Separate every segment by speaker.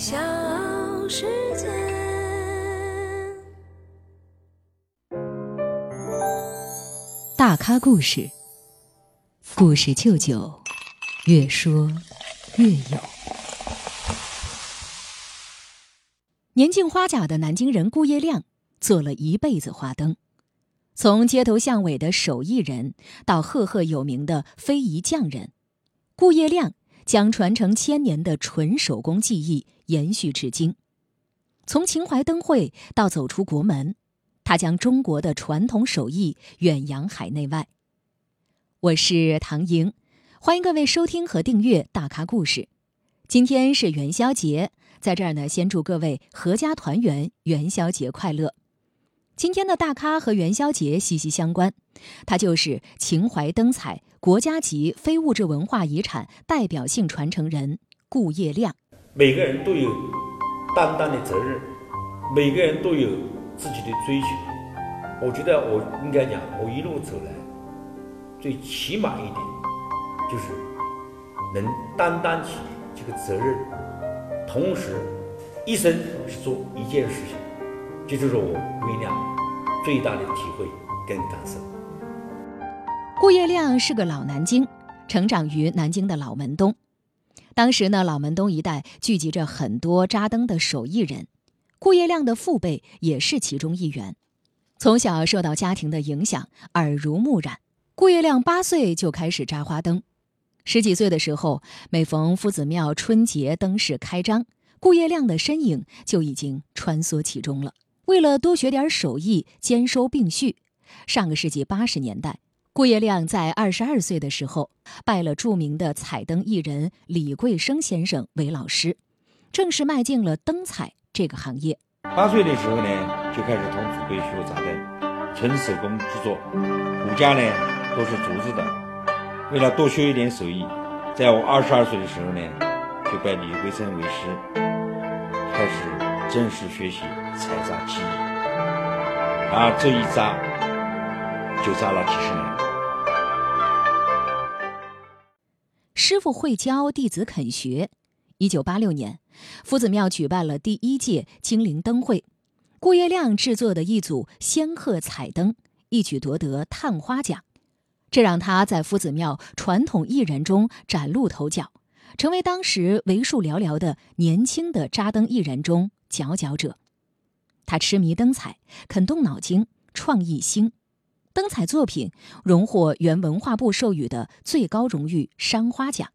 Speaker 1: 小世界。
Speaker 2: 大咖故事，故事舅舅，越说越有。年近花甲的南京人顾业亮做了一辈子花灯，从街头巷尾的手艺人到赫赫有名的非遗匠人，顾业亮将传承千年的纯手工技艺延续至今。从秦淮灯会到走出国门，他将中国的传统手艺远扬海内外。我是唐莹，欢迎各位收听和订阅《大咖故事》。今天是元宵节。在这儿呢，先祝各位阖家团圆，元宵节快乐。今天的大咖和元宵节息息相关，他就是秦淮灯彩国家级非物质文化遗产代表性传承人顾业亮。
Speaker 3: 每个人都有担当的责任，每个人都有自己的追求。我觉得我应该讲，我一路走来，最起码一点就是能担当起这个责任。同时，一生只做一件事情，这就是我顾业亮最大的体会跟感受。
Speaker 2: 顾业亮是个老南京，成长于南京的老门东。当时呢，老门东一带聚集着很多扎灯的手艺人，顾业亮的父辈也是其中一员。从小受到家庭的影响，耳濡目染，顾业亮八岁就开始扎花灯。十几岁的时候，每逢夫子庙春节灯饰开张，顾业亮的身影就已经穿梭其中了。为了多学点手艺，兼收并蓄，上个世纪八十年代，顾业亮在二十二岁的时候拜了著名的彩灯艺人李桂生先生为老师，正式迈进了灯彩这个行业。
Speaker 3: 八岁的时候呢，就开始同祖辈学扎灯，纯手工制作，骨架呢都是竹子的。为了多学一点手艺，在我二十二岁的时候呢，就拜李桂生为师，开始正式学习彩扎技艺。啊，这一扎就扎了几十年。
Speaker 2: 师傅会教，弟子肯学。一九八六年，夫子庙举办了第一届金陵灯会，顾业亮制作的一组仙鹤彩灯一举夺得探花奖。这让他在夫子庙传统艺人中崭露头角，成为当时为数寥寥的年轻的扎灯艺人中佼佼者。他痴迷灯彩，肯动脑筋，创意兴，灯彩作品荣获原文化部授予的最高荣誉山花奖，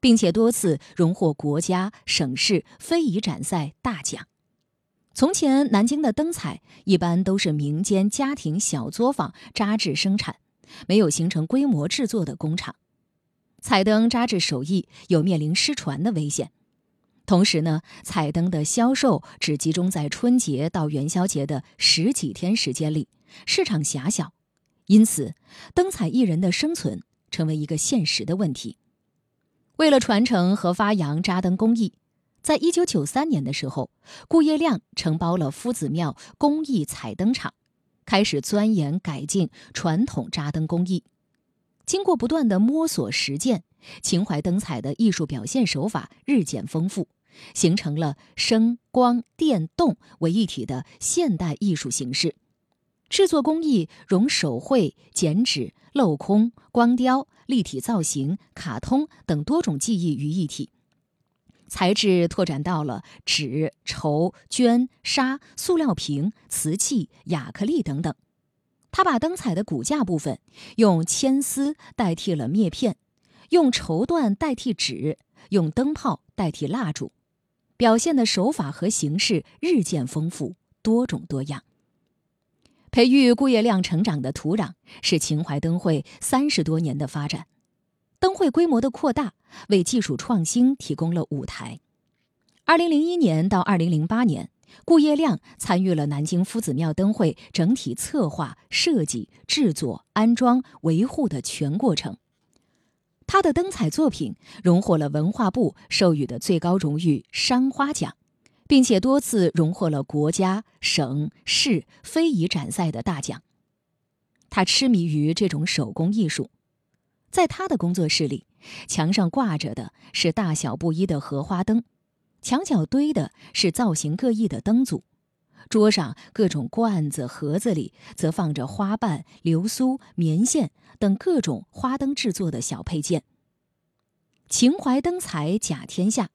Speaker 2: 并且多次荣获国家、省市非遗展赛大奖。从前，南京的灯彩一般都是民间家庭小作坊扎制生产。没有形成规模制作的工厂，彩灯扎制手艺有面临失传的危险。同时呢，彩灯的销售只集中在春节到元宵节的十几天时间里，市场狭小，因此灯彩艺人的生存成为一个现实的问题。为了传承和发扬扎灯工艺，在一九九三年的时候，顾业亮承包了夫子庙工艺彩灯厂。开始钻研改进传统扎灯工艺，经过不断的摸索实践，秦淮灯彩的艺术表现手法日渐丰富，形成了声、光、电、动为一体的现代艺术形式。制作工艺融手绘、剪纸、镂空、光雕、立体造型、卡通等多种技艺于一体。材质拓展到了纸、绸、绢、纱、塑料瓶、瓷器、亚克力等等。他把灯彩的骨架部分用铅丝代替了篾片，用绸缎代替纸，用灯泡代替蜡烛，表现的手法和形式日渐丰富多种多样。培育顾业亮成长的土壤是秦淮灯会三十多年的发展。灯会规模的扩大，为技术创新提供了舞台。二零零一年到二零零八年，顾业亮参与了南京夫子庙灯会整体策划、设计、制作、安装、维护的全过程。他的灯彩作品荣获了文化部授予的最高荣誉山花奖，并且多次荣获了国家、省市非遗展赛的大奖。他痴迷于这种手工艺术。在他的工作室里，墙上挂着的是大小不一的荷花灯，墙角堆的是造型各异的灯组，桌上各种罐子、盒子里则放着花瓣、流苏、棉线等各种花灯制作的小配件。秦淮灯彩甲天下，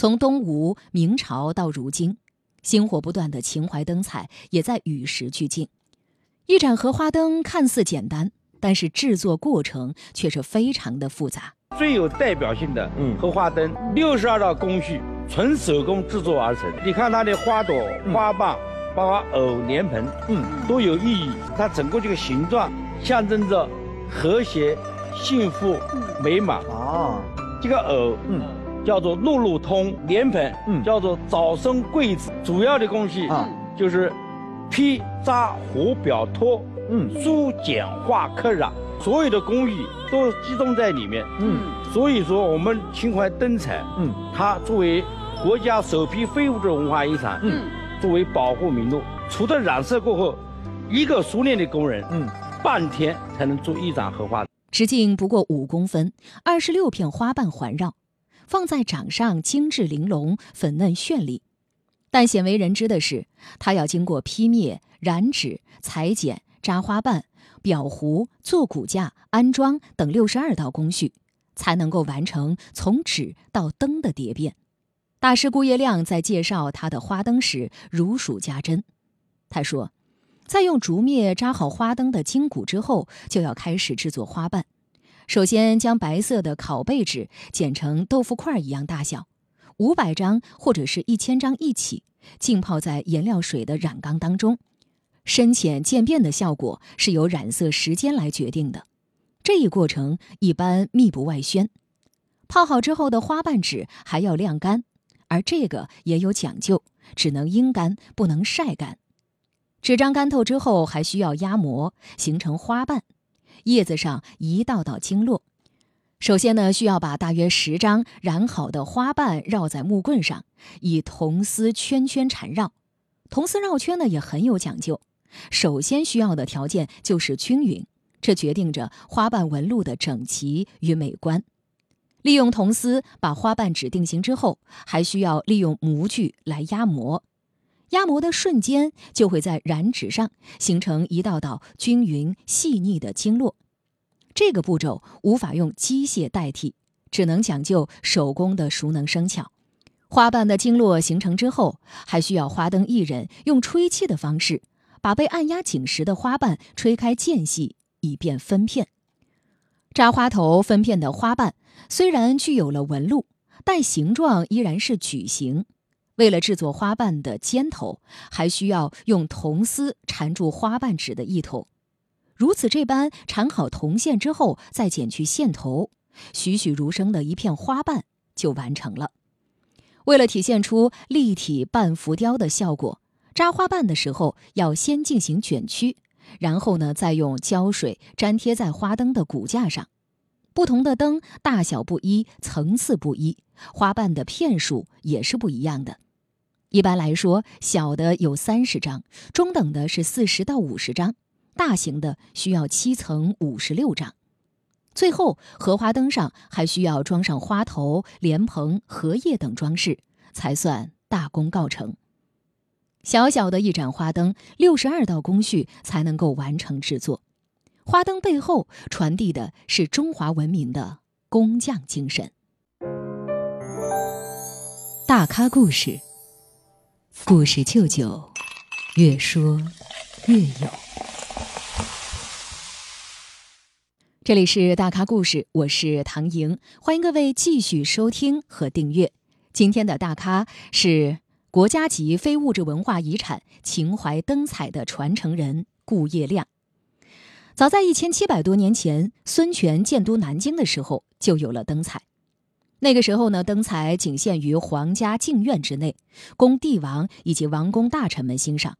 Speaker 2: 从东吴、明朝到如今，星火不断的秦淮灯彩也在与时俱进。一盏荷花灯看似简单，但是制作过程却是非常的复杂。
Speaker 4: 最有代表性的荷花灯，六十二道工序，纯手工制作而成。你看它的花朵、花瓣，包括藕、莲蓬，嗯，都有意义。它整个这个形状象征着和谐、幸福、美满。啊，这个藕，嗯，叫做路路通；莲粉，嗯，叫做早生贵子。主要的工序啊，就是批扎糊裱托，嗯，书简画刻染。所有的工艺都集中在里面，嗯，所以说我们秦淮灯彩，嗯，它作为国家首批非物质文化遗产，嗯，作为保护名录，除了染色过后，一个熟练的工人，嗯，半天才能做一盏荷花。
Speaker 2: 直径不过五公分，二十六片花瓣环绕，放在掌上精致玲珑、粉嫩绚丽。但鲜为人知的是，它要经过劈灭、染纸、裁剪、扎花瓣。裱糊、做骨架、安装等六十二道工序，才能够完成从纸到灯的蝶变。大师顾业亮在介绍他的花灯时如数家珍。他说，在用竹篾扎好花灯的筋骨之后，就要开始制作花瓣。首先将白色的拷贝纸剪成豆腐块一样大小，五百张或者是一千张一起，浸泡在颜料水的染缸当中。深浅渐变的效果是由染色时间来决定的，这一过程一般密不外宣。泡好之后的花瓣纸还要晾干，而这个也有讲究，只能阴干，不能晒干。纸张干透之后，还需要压模，形成花瓣。叶子上一道道经络。首先呢，需要把大约十张染好的花瓣绕在木棍上，以铜丝圈圈缠绕。铜丝绕圈呢也很有讲究。首先需要的条件就是均匀，这决定着花瓣纹路的整齐与美观。利用铜丝把花瓣纸定型之后，还需要利用模具来压模。压模的瞬间，就会在染纸上形成一道道均匀细腻的经络。这个步骤无法用机械代替，只能讲究手工的熟能生巧。花瓣的经络形成之后，还需要花灯艺人用吹气的方式。把被按压紧实的花瓣吹开间隙，以便分片。扎花头分片的花瓣虽然具有了纹路，但形状依然是矩形。为了制作花瓣的尖头，还需要用铜丝缠住花瓣纸的一头。如此这般缠好铜线之后，再剪去线头，栩栩如生的一片花瓣就完成了。为了体现出立体半浮雕的效果。扎花瓣的时候要先进行卷曲，然后呢再用胶水粘贴在花灯的骨架上。不同的灯大小不一，层次不一，花瓣的片数也是不一样的。一般来说，小的有三十张，中等的是四十到五十张，大型的需要七层五十六张。最后，荷花灯上还需要装上花头、莲蓬、荷叶等装饰，才算大功告成。小小的一盏花灯，六十二道工序才能够完成制作。花灯背后传递的是中华文明的工匠精神。大咖故事，故事舅舅，越说越有。这里是大咖故事，我是唐莹，欢迎各位继续收听和订阅。今天的大咖是。国家级非物质文化遗产秦淮灯彩的传承人顾业亮，早在一千七百多年前，孙权建都南京的时候就有了灯彩。那个时候呢，灯彩仅限于皇家禁院之内，供帝王以及王公大臣们欣赏。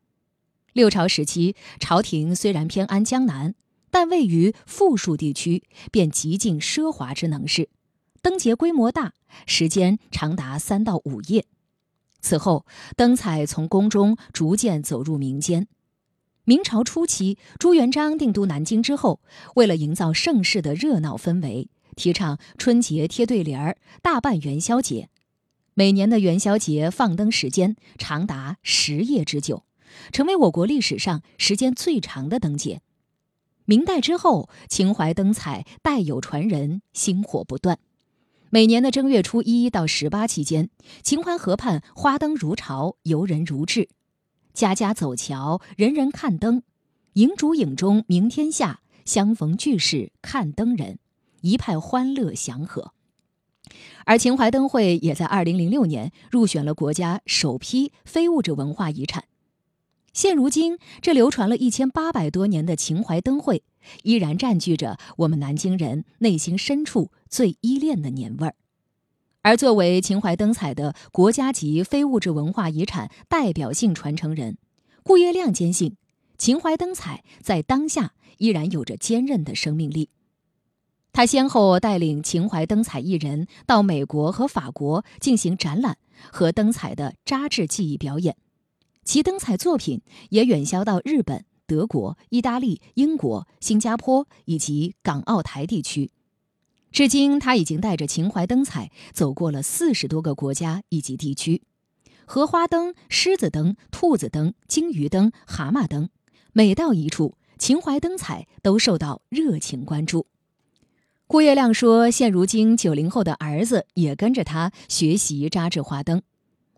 Speaker 2: 六朝时期，朝廷虽然偏安江南，但位于富庶地区，便极尽奢华之能事。灯节规模大，时间长达三到五夜。此后，灯彩从宫中逐渐走入民间。明朝初期，朱元璋定都南京之后，为了营造盛世的热闹氛围，提倡春节贴对联儿、大办元宵节。每年的元宵节放灯时间长达十夜之久，成为我国历史上时间最长的灯节。明代之后，秦淮灯彩代有传人，星火不断。每年的正月初一到十八期间，秦淮河畔花灯如潮，游人如织，家家走桥，人人看灯。影烛影中明天下，相逢俱是看灯人，一派欢乐祥和。而秦淮灯会也在二零零六年入选了国家首批非物质文化遗产。现如今，这流传了一千八百多年的秦淮灯会，依然占据着我们南京人内心深处最依恋的年味儿。而作为秦淮灯彩的国家级非物质文化遗产代表性传承人，顾业亮坚信，秦淮灯彩在当下依然有着坚韧的生命力。他先后带领秦淮灯彩艺人到美国和法国进行展览和灯彩的扎制技艺表演。其灯彩作品也远销到日本、德国、意大利、英国、新加坡以及港澳台地区。至今，他已经带着秦淮灯彩走过了四十多个国家以及地区。荷花灯、狮子灯、兔子灯、金鱼灯、蛤蟆灯，每到一处，秦淮灯彩都受到热情关注。顾月亮说：“现如今，九零后的儿子也跟着他学习扎制花灯。”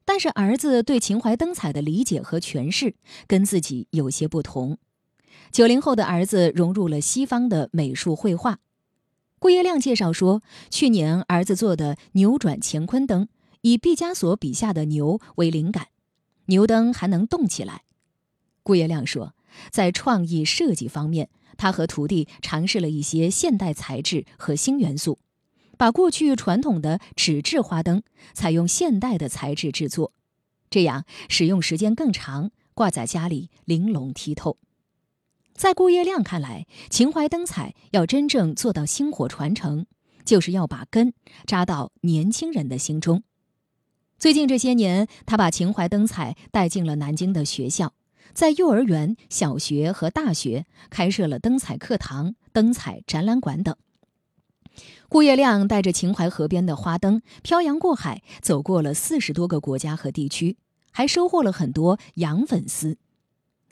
Speaker 2: 但是儿子对秦淮灯彩的理解和诠释跟自己有些不同。九零后的儿子融入了西方的美术绘画。顾业亮介绍说，去年儿子做的扭转乾坤灯，以毕加索笔下的牛为灵感，牛灯还能动起来。顾业亮说，在创意设计方面，他和徒弟尝试了一些现代材质和新元素。把过去传统的纸质花灯采用现代的材质制作，这样使用时间更长，挂在家里玲珑剔透。在顾业亮看来，秦淮灯彩要真正做到薪火传承，就是要把根扎到年轻人的心中。最近这些年，他把秦淮灯彩带进了南京的学校，在幼儿园、小学和大学开设了灯彩课堂、灯彩展览馆等。顾业亮带着秦淮河边的花灯漂洋过海，走过了四十多个国家和地区，还收获了很多洋粉丝。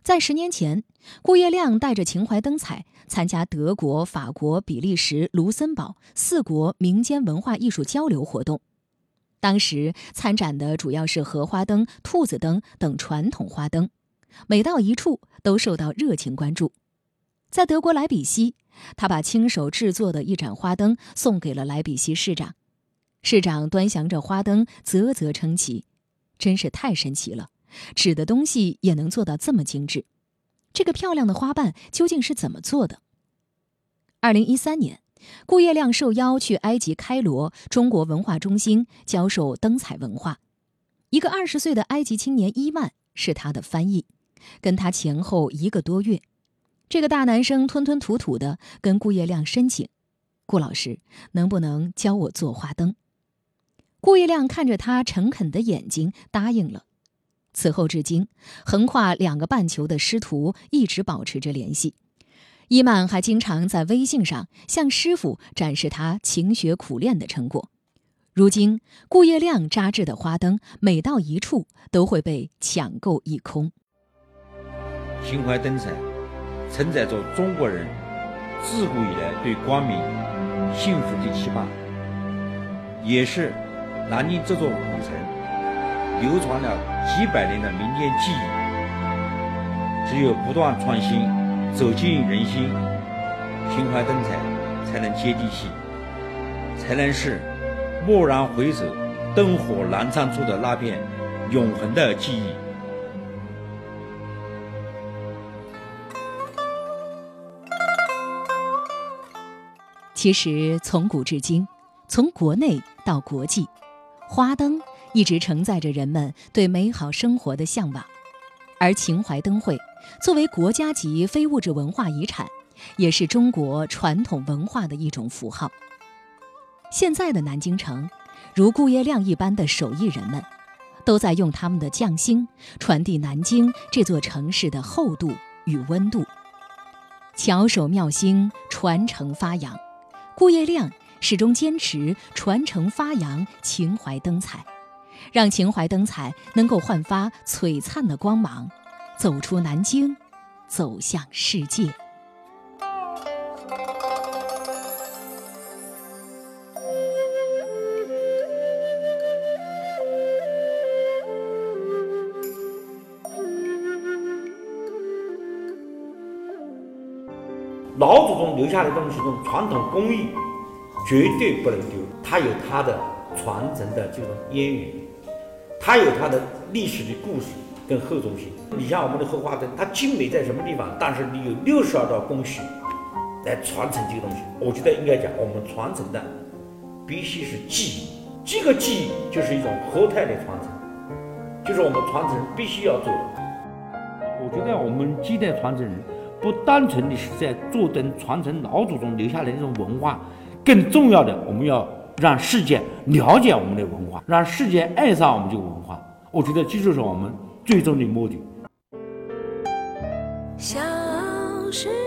Speaker 2: 在十年前，顾业亮带着秦淮灯彩参加德国、法国、比利时、卢森堡四国民间文化艺术交流活动。当时参展的主要是荷花灯、兔子灯等传统花灯，每到一处都受到热情关注。在德国莱比锡。他把亲手制作的一盏花灯送给了莱比锡市长，市长端详着花灯，啧啧称奇，真是太神奇了！纸的东西也能做到这么精致，这个漂亮的花瓣究竟是怎么做的？二零一三年，顾业亮受邀去埃及开罗中国文化中心教授灯彩文化，一个二十岁的埃及青年伊曼是他的翻译，跟他前后一个多月。这个大男生吞吞吐吐的跟顾业亮申请：“顾老师，能不能教我做花灯？”顾业亮看着他诚恳的眼睛，答应了。此后至今，横跨两个半球的师徒一直保持着联系。伊曼还经常在微信上向师傅展示他勤学苦练的成果。如今，顾业亮扎制的花灯每到一处都会被抢购一空。
Speaker 4: 秦淮灯彩。承载着中国人自古以来对光明、幸福的期盼，也是南京这座古城流传了几百年的民间技艺。只有不断创新，走进人心，秦淮灯彩才能接地气，才能是蓦然回首，灯火阑珊处的那片永恒的记忆。
Speaker 2: 其实，从古至今，从国内到国际，花灯一直承载着人们对美好生活的向往。而秦淮灯会作为国家级非物质文化遗产，也是中国传统文化的一种符号。现在的南京城，如顾业亮一般的手艺人们，都在用他们的匠心传递南京这座城市的厚度与温度。巧手妙心，传承发扬。顾业亮始终坚持传承发扬秦淮灯彩，让情怀灯彩能够焕发璀璨的光芒，走出南京，走向世界。
Speaker 3: 老祖宗留下的东西，这种传统工艺绝对不能丢，它有它的传承的这种渊源，它有它的历史的故事跟厚重性。你像我们的荷花灯，它精美在什么地方？但是你有六十二道工序来传承这个东西。我觉得应该讲，我们传承的必须是技艺，这个技艺就是一种和态的传承，就是我们传承必须要做的。我觉得我们几代传承人。不单纯的是在坐等传承老祖宗留下来那种文化，更重要的，我们要让世界了解我们的文化，让世界爱上我们这个文化。我觉得这就是我们最终的目的。
Speaker 1: 小世界。